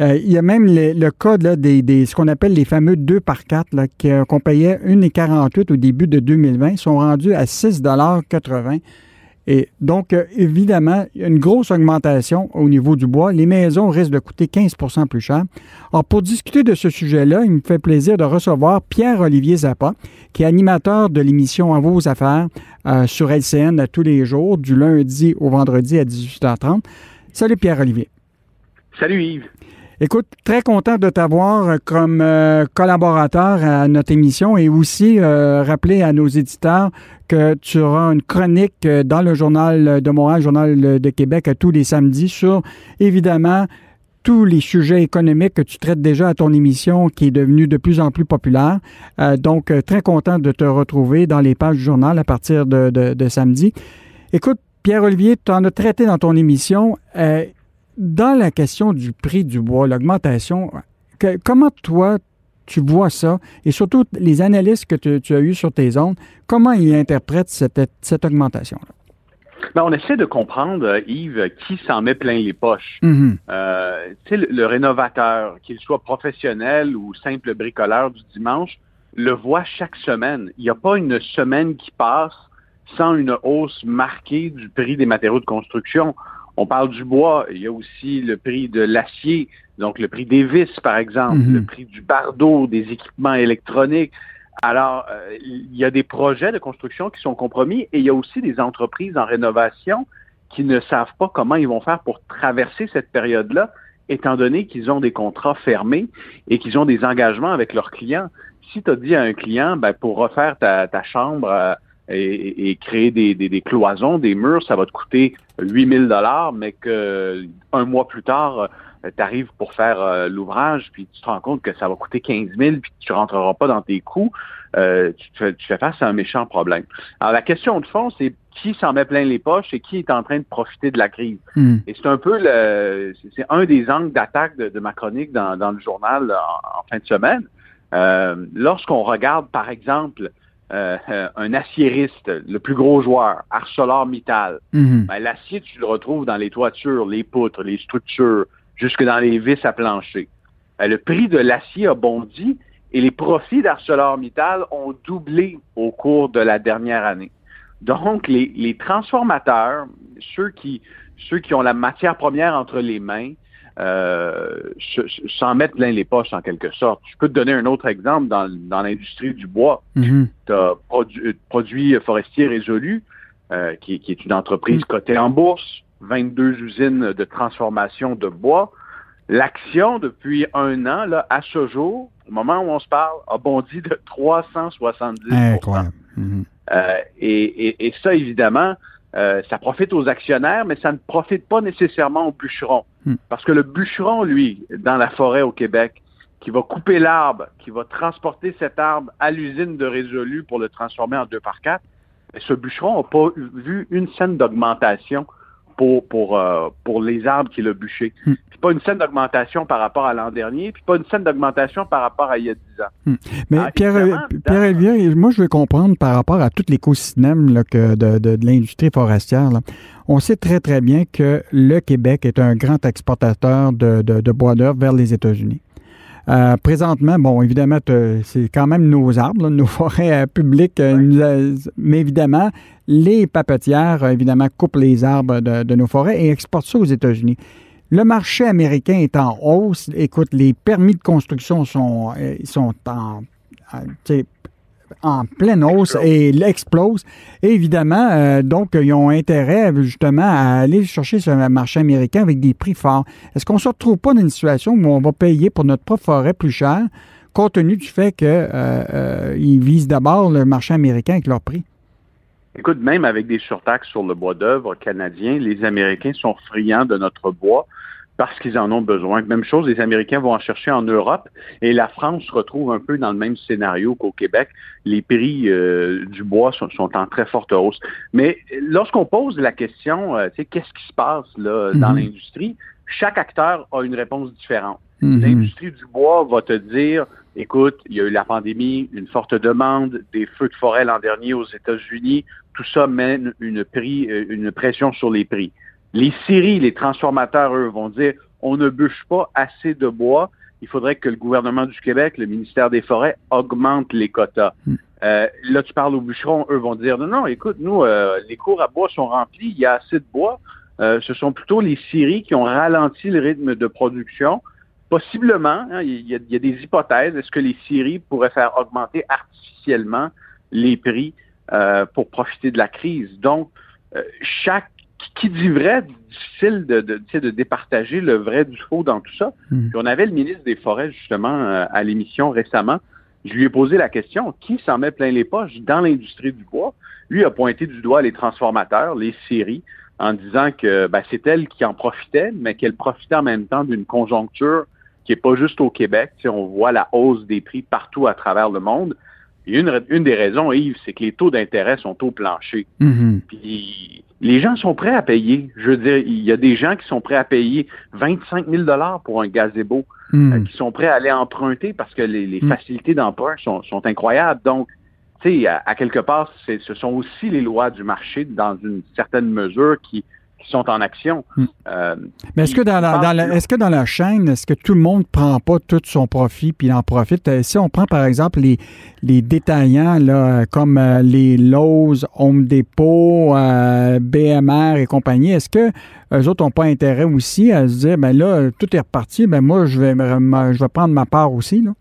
euh, il y a même le cas des, ce qu'on appelle les fameux 2 par 4 qu'on payait 1,48 au début de 2020, ils sont rendus à 6,80 et donc, euh, évidemment, une grosse augmentation au niveau du bois. Les maisons risquent de coûter 15% plus cher. Alors, pour discuter de ce sujet-là, il me fait plaisir de recevoir Pierre-Olivier Zappa, qui est animateur de l'émission En vos affaires euh, sur LCN tous les jours, du lundi au vendredi à 18h30. Salut Pierre-Olivier.
Salut Yves.
Écoute, très content de t'avoir comme euh, collaborateur à notre émission et aussi euh, rappeler à nos éditeurs que tu auras une chronique euh, dans le Journal de Montréal, Journal de Québec, tous les samedis sur, évidemment, tous les sujets économiques que tu traites déjà à ton émission qui est devenue de plus en plus populaire. donc, très content de te retrouver dans les pages du journal à partir de samedi. Écoute, Pierre-Olivier, tu en as traité dans ton émission dans la question du prix du bois, l'augmentation, comment toi, tu vois ça, et surtout les analystes que tu, as eus sur tes ondes, comment ils interprètent cette, augmentation-là?
Ben, on essaie de comprendre, Yves, qui s'en met plein les poches. Euh, le, le, rénovateur, qu'il soit professionnel ou simple bricoleur du dimanche, le voit chaque semaine. Il n'y a pas une semaine qui passe sans une hausse marquée du prix des matériaux de construction. On parle du bois, il y a aussi le prix de l'acier, donc le prix des vis, par exemple, mhm. le prix du bardeau, des équipements électroniques. Alors, euh, il y a des projets de construction qui sont compromis et il y a aussi des entreprises en rénovation qui ne savent pas comment ils vont faire pour traverser cette période-là, étant donné qu'ils ont des contrats fermés et qu'ils ont des engagements avec leurs clients. Si tu as dit à un client, ben, pour refaire ta, chambre, euh, et, créer des, des, cloisons, des murs, ça va te coûter 8000 dollars, mais que un mois plus tard, tu arrives pour faire l'ouvrage, puis tu te rends compte que ça va coûter 15 000, puis tu rentreras pas dans tes coûts, tu, fais, tu fais face à un méchant problème. Alors, la question de fond, c'est qui s'en met plein les poches et qui est en train de profiter de la crise? Hmm. Et c'est un peu le, c'est un des angles d'attaque de, ma chronique dans, le journal en, fin de semaine. Euh, lorsqu'on regarde, par exemple, euh, un aciériste, le plus gros joueur, ArcelorMittal, hmm. ben, l'acier, tu le retrouves dans les toitures, les poutres, les structures, jusque dans les vis à plancher. Ben, le prix de l'acier a bondi et les profits d'ArcelorMittal ont doublé au cours de la dernière année. Donc, les, transformateurs, ceux qui, ceux qui ont la matière première entre les mains, euh, s'en mettent plein les poches en quelque sorte. Je peux te donner un autre exemple dans, l'industrie du bois. Mm-hmm. Tu as Produits forestiers résolus, euh, qui, est une entreprise mm. cotée en bourse, 22 usines de transformation de bois. L'action, depuis un an, là, à ce jour, au moment où on se parle, a bondi de 370 Incroyable. Mm-hmm. Euh, et, ça, évidemment, euh, ça profite aux actionnaires, mais ça ne profite pas nécessairement au bûcheron. Hmm. Parce que le bûcheron, lui, dans la forêt au Québec, qui va couper l'arbre, qui va transporter cet arbre à l'usine de Résolu pour le transformer en deux par quatre, ce bûcheron n'a pas vu une scène d'augmentation pour, pour, euh, pour les arbres qu'il a bûchés. Hmm. Puis pas une scène d'augmentation par rapport à l'an dernier, puis pas une scène d'augmentation par rapport à il y a 10 ans.
Hmm. Mais ah, Pierre, Pierre moi je veux comprendre par rapport à tout l'écosystème de, de, de l'industrie forestière. On sait très très bien que le Québec est un grand exportateur de, de bois d'œuvre vers les États-Unis. Euh, présentement, bon, évidemment, c'est quand même nos arbres, nos forêts euh, publiques, euh, mais évidemment, les papetières, évidemment, coupent les arbres de, nos forêts et exportent ça aux États-Unis. Le marché américain est en hausse. Écoute, les permis de construction sont, sont en, en pleine hausse et l'explose. évidemment, euh, donc, ils ont intérêt justement à aller chercher ce marché américain avec des prix forts. Est-ce qu'on ne se retrouve pas dans une situation où on va payer pour notre propre forêt plus cher, compte tenu du fait qu'ils euh, euh, visent d'abord le marché américain avec leur prix?
Écoute, même avec des surtaxes sur le bois d'œuvre canadien, les Américains sont friands de notre bois parce qu'ils en ont besoin. Même chose, les Américains vont en chercher en Europe et la France se retrouve un peu dans le même scénario qu'au Québec. Les prix euh, du bois sont, en très forte hausse. Mais lorsqu'on pose la question, euh, qu'est-ce qui se passe là, dans mhm. l'industrie, chaque acteur a une réponse différente. Mhm. L'industrie du bois va te dire, écoute, il y a eu la pandémie, une forte demande, des feux de forêt l'an dernier aux États-Unis, tout ça mène une, prix, euh, une pression sur les prix. Les scieries, les transformateurs, eux, vont dire on ne bûche pas assez de bois. Il faudrait que le gouvernement du Québec, le ministère des Forêts, augmente les quotas. Hmm. Euh, là, tu parles aux bûcherons, eux vont dire non, non, écoute, nous, euh, les cours à bois sont remplis, il y a assez de bois. Euh, ce sont plutôt les scieries qui ont ralenti le rythme de production. Possiblement, hein, il, y a, des hypothèses. Est-ce que les scieries pourraient faire augmenter artificiellement les prix pour profiter de la crise? Donc, chaque qui dit vrai, difficile de, de, de, départager le vrai du faux dans tout ça. Hmm. Puis on avait le ministre des Forêts, justement, euh, à l'émission récemment. Je lui ai posé la question, qui s'en met plein les poches dans l'industrie du bois? Lui a pointé du doigt les transformateurs, les scieries, en disant que ben, c'est elle qui en profitait, mais qu'elle profitait en même temps d'une conjoncture qui n'est pas juste au Québec. Tu on voit la hausse des prix partout à travers le monde. Et une, une des raisons, Yves, c'est que les taux d'intérêt sont au plancher. Mm-hmm. Puis les gens sont prêts à payer. Je veux dire, il y a des gens qui sont prêts à payer 25 000 pour un gazebo, mm. euh, qui sont prêts à aller emprunter parce que les, mm. facilités d'emprunt sont, incroyables. Donc, tu sais, à, quelque part, ce sont aussi les lois du marché dans une certaine mesure qui, sont en action. Hmm.
Euh, Mais est-ce que dans la, est-ce que dans la chaîne, est-ce que tout le monde prend pas tout son profit puis en profite? Euh, si on prend par exemple les, les détaillants là, comme euh, les Lowe's, Home Depot, BMR et compagnie, est-ce que eux autres n'ont pas intérêt aussi à se dire, ben là, tout est reparti, ben moi, je vais, je vais prendre ma part aussi, là?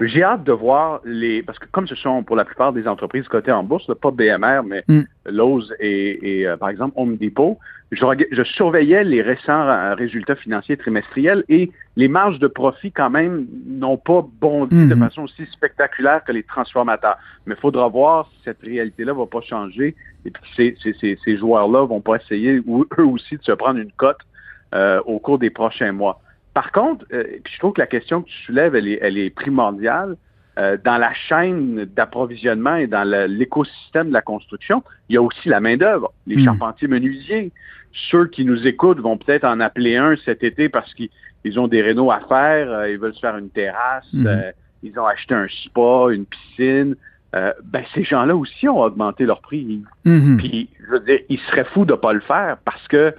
J'ai hâte de voir les. Parce que comme ce sont pour la plupart des entreprises cotées en bourse, pas BMR, mais mm. Lowe's et, euh, par exemple Home Depot, je, surveillais les récents résultats financiers trimestriels et les marges de profit quand même n'ont pas bondi de mm-hmm. façon aussi spectaculaire que les transformateurs. Mais il faudra voir si cette réalité-là va pas changer et puis ces, ces, ces, joueurs-là vont pas essayer eux aussi de se prendre une cote euh, au cours des prochains mois. Par contre, je trouve que la question que tu soulèves, elle est, elle est primordiale. dans la chaîne d'approvisionnement et dans l'écosystème de la construction, il y a aussi la main-d'œuvre, les hmm. charpentiers menuisiers. Ceux qui nous écoutent vont peut-être en appeler un cet été parce qu'ils ont des rénaux à faire, ils veulent se faire une terrasse, hmm. ils ont acheté un spa, une piscine. Euh, ben, ces gens-là aussi ont augmenté leur prix. Mm-hmm. Puis, je veux dire, ils seraient fous de ne pas le faire parce que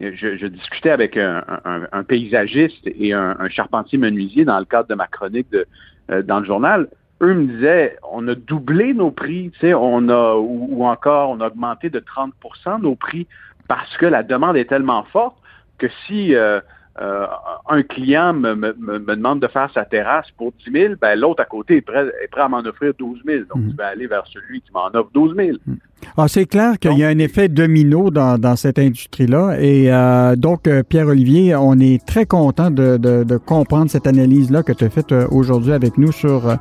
je, discutais avec un, paysagiste et un, charpentier menuisier dans le cadre de ma chronique de, euh, dans le journal. Eux me disaient, on a doublé nos prix, on a, ou, encore, on a augmenté de 30% nos prix parce que la demande est tellement forte que si euh, euh, un client me, me, me, demande de faire sa terrasse pour 10 000, ben, l'autre à côté est prêt, est prêt à m'en offrir 12 000. Donc, mm. je vais aller vers celui qui m'en offre 12 000. Mm.
Ah, c'est clair qu'il y a un effet domino dans, dans cette industrie-là. Et euh, donc, euh, Pierre-Olivier, on est très content de, de, de comprendre cette analyse-là que tu as faite aujourd'hui avec nous sur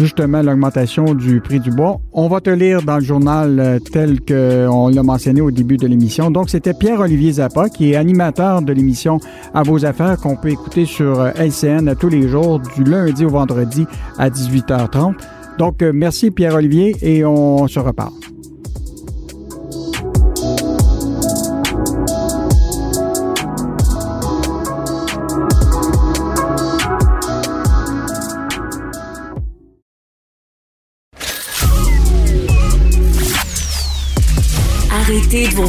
justement l'augmentation du prix du bois. On va te lire dans le journal euh, tel qu'on l'a mentionné au début de l'émission. Donc, c'était Pierre-Olivier Zappa, qui est animateur de l'émission À vos affaires, qu'on peut écouter sur euh, LCN tous les jours, du lundi au vendredi à 18h30. Donc, euh, merci Pierre-Olivier et on se reparle.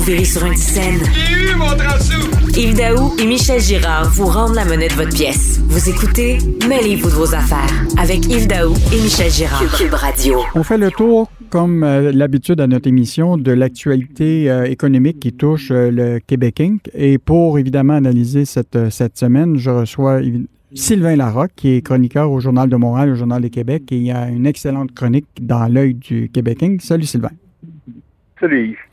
Virer sur une scène. Yves Daou et Michel Girard vous rendent la monnaie de votre pièce. Vous écoutez Mêlez-vous de vos affaires avec Yves Daou et Michel Girard. Cube Radio.
On fait le tour, comme euh, l'habitude à notre émission, de l'actualité euh, économique qui touche euh, le Québec Inc. Et pour évidemment analyser cette, cette semaine, je reçois Sylvain Larocque, qui est chroniqueur au Journal de Montréal, au Journal du Québec, et il y a une excellente chronique dans l'œil du Québec Inc. Salut Sylvain.
Salut Yves.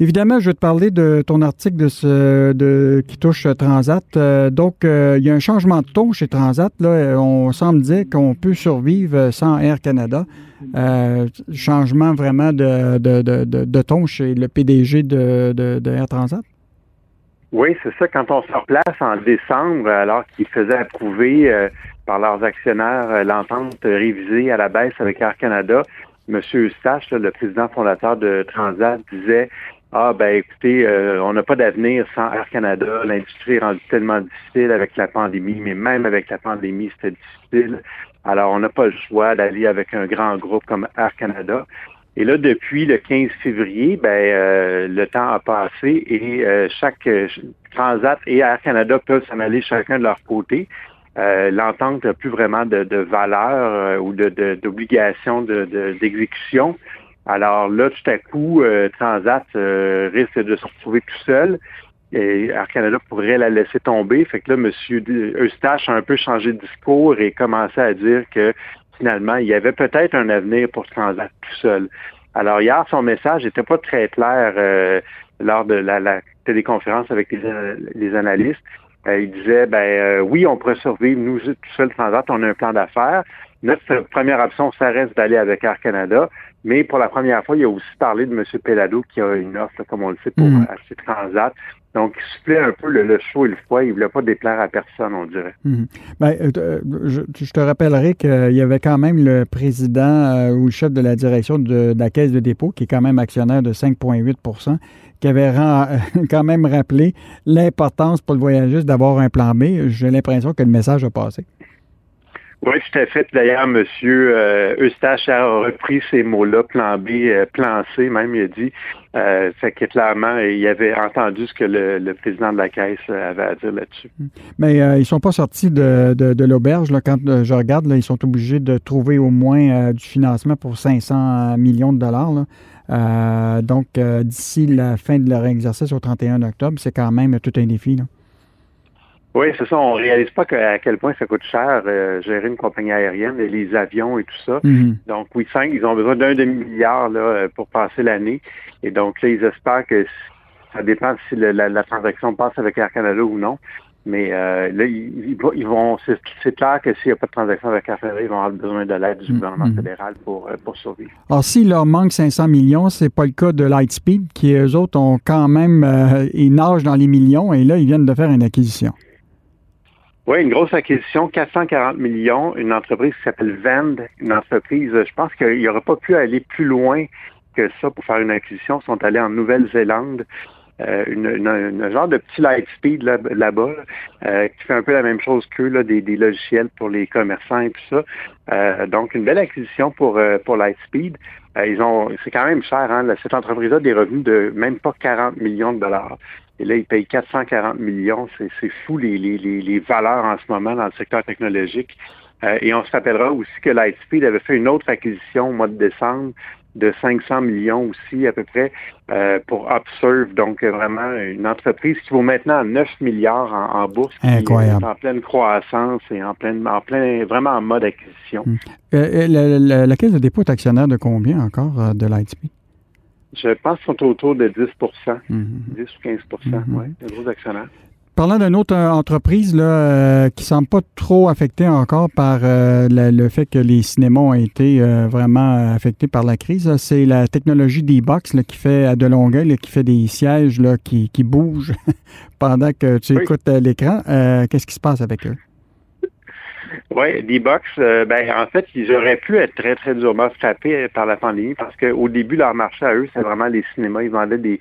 Évidemment, je vais te parler de ton article de ce, qui touche Transat. Euh, donc, euh, il y a un changement de ton chez Transat. Là. On semble dire qu'on peut survivre sans Air Canada. Euh, changement vraiment de, de, de, de, ton chez le PDG de, Air Transat?
Oui, c'est ça. Quand on se replace en décembre, alors qu'ils faisaient approuver par leurs actionnaires l'entente révisée à la baisse avec Air Canada, M. Eustache, le président fondateur de Transat, disait ah ben écoutez, euh, on n'a pas d'avenir sans Air Canada, l'industrie est rendue tellement difficile avec la pandémie, mais même avec la pandémie, c'était difficile. Alors, on n'a pas le choix d'aller avec un grand groupe comme Air Canada. Et là, depuis le 15 février, ben euh, le temps a passé et euh, chaque Transat et Air Canada peuvent s'en aller chacun de leur côté. L'entente n'a plus vraiment de, valeur ou d'obligation de, d'exécution. Alors là, tout à coup, euh, Transat euh, risque de se retrouver tout seul. Et Air Canada pourrait la laisser tomber. Fait que là, M. Eustache a un peu changé de discours et commencé à dire que finalement, il y avait peut-être un avenir pour Transat tout seul. Alors hier, son message n'était pas très clair euh, lors de la, téléconférence avec les, analystes. il disait, ben oui, on pourrait survivre, nous, tout seul Transat, on a un plan d'affaires. Notre première option, ça reste d'aller avec Air Canada. Mais pour la première fois, il a aussi parlé de M. Pelado qui a une offre, comme on le sait, pour mm. acheter Transat. Donc, il soufflait un peu le, chaud et le froid. Il ne voulait pas déplaire à personne, on dirait.
Mm. Ben, euh, euh, je, te rappellerai qu'il y avait quand même le président euh, ou le chef de la direction de, la Caisse de dépôt, qui est quand même actionnaire de 5,8% qui avait quand même rappelé l'importance pour le voyagiste d'avoir un plan B. J'ai l'impression que le message a passé.
Oui, tout à fait. D'ailleurs, M. Euh, Eustache a repris ces mots-là, plan B, euh, plan C, même, il a dit. Euh, fait que clairement, il avait entendu ce que le, président de la Caisse avait à dire là-dessus.
Hum. Mais euh, ils ne sont pas sortis de, l'auberge. Quand je regarde, ils sont obligés de trouver au moins du financement pour 500 millions de dollars. donc, d'ici la fin de leur exercice au 31 octobre, c'est quand même tout un défi.
Oui, c'est ça. On réalise pas à quel point ça coûte cher euh, gérer une compagnie aérienne, et les avions et tout ça. Mhm. Donc, oui, cinq, ils ont besoin d'un demi-milliard là, euh, pour passer l'année. Et donc, là, ils espèrent que ça dépend si la, transaction passe avec Air Canada ou non. Mais euh, là, ils, vont, c'est clair que s'il n'y a pas de transaction avec Air Canada, ils vont avoir besoin de l'aide du mhm. gouvernement fédéral pour, pour survivre.
Alors, s'il leur manque 500 millions, c'est pas le cas de Lightspeed, qui eux autres ont quand même, ils nagent dans les millions et là, ils viennent de faire une acquisition.
Oui, une grosse acquisition, 440 millions, une entreprise qui s'appelle Vend, une entreprise, je pense qu'il n'y aurait pas pu aller plus loin que ça pour faire une acquisition. Ils sont allés en Nouvelle-Zélande. Euh, genre de petit Lightspeed là-bas, euh, qui fait un peu la même chose qu'eux, là, des, logiciels pour les commerçants et tout ça. Euh, donc, une belle acquisition pour, pour Lightspeed. ils ont, c'est quand même cher, hein, cette entreprise a des revenus de même pas 40 millions de dollars. Et là, ils payent 440 millions. C'est fou les, les, les, valeurs en ce moment dans le secteur technologique. et on se rappellera aussi que Lightspeed avait fait une autre acquisition au mois de décembre de 500 millions aussi à peu près euh, pour Upserve. Donc vraiment une entreprise qui vaut maintenant 9 milliards en, bourse.
Incroyable.
en pleine croissance et en pleine, en plein, vraiment en mode acquisition.
Hmm. Euh, euh, la, caisse de dépôt est actionnaire de combien encore de Lightspeed?
Je pense qu'ils sont autour de 10 10 hmm. ou 15 hmm. oui, un gros actionnaire.
Parlant d'une autre euh, entreprise là, euh, qui ne semble pas trop affectée encore par euh, le, fait que les cinémas ont été vraiment affectés par la crise, c'est la technologie D-Box qui fait à de Longueuil, qui fait des sièges là, qui, qui bougent pendant que tu écoutes l'écran. Qu'est-ce qui se passe avec eux?
Oui, D-Box, ben, en fait, ils auraient pu être très, très durement frappés par la pandémie parce qu'au début, leur marché à eux, c'est vraiment les cinémas. Ils vendaient des,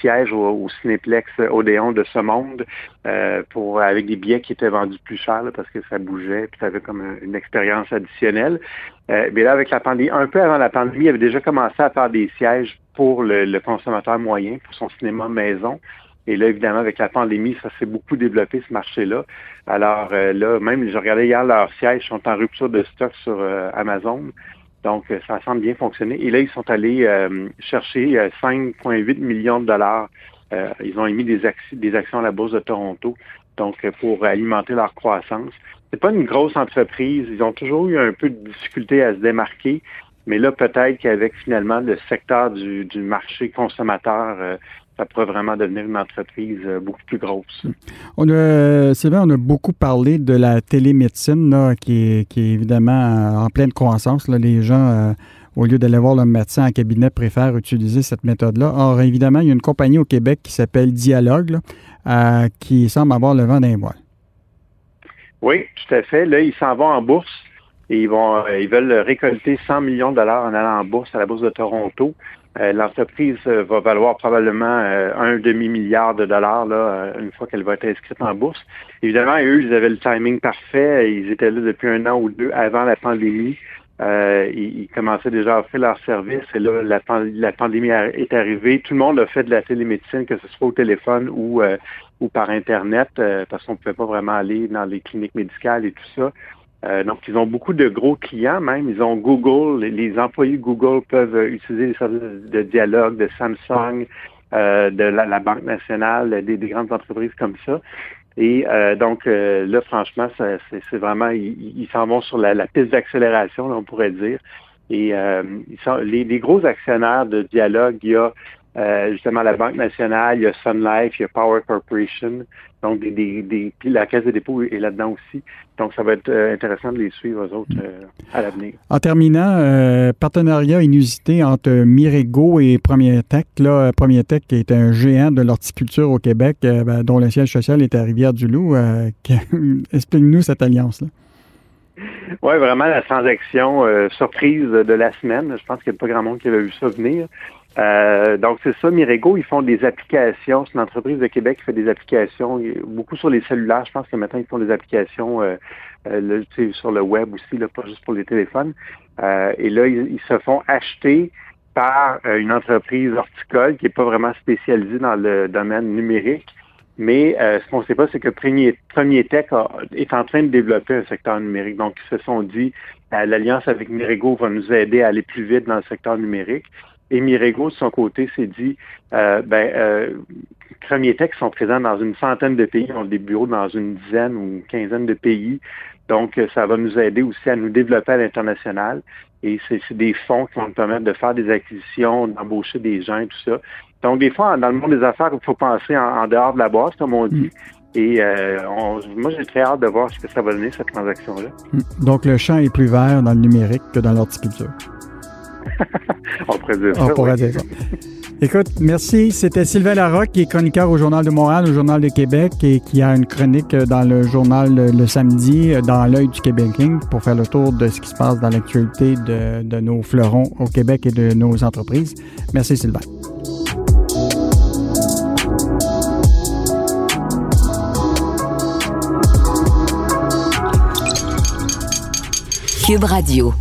sièges au, au Cinéplex Odéon de ce monde euh, pour avec des billets qui étaient vendus plus cher parce que ça bougeait puis ça avait comme une expérience additionnelle. Euh, mais là, avec la pandémie, un peu avant la pandémie, il avait déjà commencé à faire des sièges pour le, consommateur moyen, pour son cinéma maison. Et là, évidemment, avec la pandémie, ça s'est beaucoup développé, ce marché-là. Alors euh, là, même, je regardais hier, leurs sièges sont en rupture de stock sur Amazon. Donc, euh, ça semble bien fonctionner. Et là, ils sont allés euh, chercher 5,8 euh, millions de dollars. ils ont émis des, actions à la Bourse de Toronto, donc pour alimenter leur croissance. C'est pas une grosse entreprise. Ils ont toujours eu un peu de difficulté à se démarquer. Mais là, peut-être qu'avec finalement le secteur du marché consommateur ça pourrait vraiment devenir une entreprise euh, beaucoup plus grosse.
On a, vrai, on a beaucoup parlé de la télémédecine là, qui, est, qui est évidemment euh, en pleine croissance. Là. Les gens, euh, au lieu d'aller voir le médecin en cabinet, préfèrent utiliser cette méthode-là. Or, évidemment, il y a une compagnie au Québec qui s'appelle Dialogue qui semble avoir le vent d'un voile.
Oui, tout à fait. Là, ils s'en vont en bourse et ils vont ils veulent récolter 100 millions de dollars en allant en bourse à la bourse de Toronto. Euh, l'entreprise euh, va valoir probablement euh, un demi-milliard de dollars là, une fois qu'elle va être inscrite en bourse. Évidemment, eux, ils avaient le timing parfait. Ils étaient là depuis un an ou deux avant la pandémie. ils, commençaient déjà à offrir leurs services et là, la, pandémie est arrivée. Tout le monde a fait de la télémédecine, que ce soit au téléphone ou par Internet, parce qu'on ne pouvait pas vraiment aller dans les cliniques médicales et tout ça. Euh, donc, ils ont beaucoup de gros clients même. Ils ont Google. Les, employés Google peuvent euh, utiliser les services de dialogue de Samsung, euh, de la, Banque nationale, des, grandes entreprises comme ça. Et donc, là, franchement, c'est vraiment, ils s'en vont sur la, piste d'accélération, on pourrait dire. Et ils sont, les, les, gros actionnaires de dialogue, il y a euh, justement la Banque nationale, il y a Sun Life, il y a Power Corporation. Donc, des, des, puis la Caisse de dépôt est là-dedans aussi. Donc, ça va être euh, intéressant de les suivre, eux autres, euh, à l'avenir.
En terminant, partenariat inusité entre Mirego et Premier Tech. Là, Premier Tech est un géant de l'horticulture au Québec, ben, dont le siège social est à Rivière-du-Loup. Explique-nous cette alliance-là.
Oui, vraiment la transaction surprise de la semaine. Je pense qu'il n'y a pas grand monde qui avait vu ça venir. Euh, donc, c'est ça, Mirego, ils font des applications. C'est une entreprise de Québec qui fait des applications, beaucoup sur les cellulaires. Je pense que maintenant, ils font des applications euh, euh sur le web aussi, là, pas juste pour les téléphones. Euh, et là, ils, se font acheter par une entreprise horticole qui n'est pas vraiment spécialisée dans le domaine numérique. Mais ce qu'on ne sait pas, c'est que Premier Tech est en train de développer un secteur numérique. Donc, ils se sont dit, l'alliance avec Mirego va nous aider à aller plus vite dans le secteur numérique. Et Mirego, de son côté, s'est dit, euh, ben, euh, Tech sont présents dans une centaine de pays, ont des bureaux dans une dizaine ou une quinzaine de pays. Donc, euh, ça va nous aider aussi à nous développer à l'international. Et c'est des fonds qui vont nous permettre de faire des acquisitions, d'embaucher des gens et tout ça. Donc, des fois, dans le monde des affaires, il faut penser en, dehors de la boîte, comme on dit. Mm. Et euh, moi, j'ai très hâte de voir ce que ça va donner, cette transaction-là.
Mm. Donc, le champ est plus vert dans le numérique que dans l'horticulture.
On pourrait dire ça.
Écoute, merci. C'était Sylvain Larocque, qui est chroniqueur au Journal de Montréal, au Journal de Québec, et qui a une chronique dans le journal le, samedi, dans l'œil du Québec pour faire le tour de ce qui se passe dans l'actualité de, de nos fleurons au Québec et de nos entreprises. Merci, Sylvain.
Cube Radio.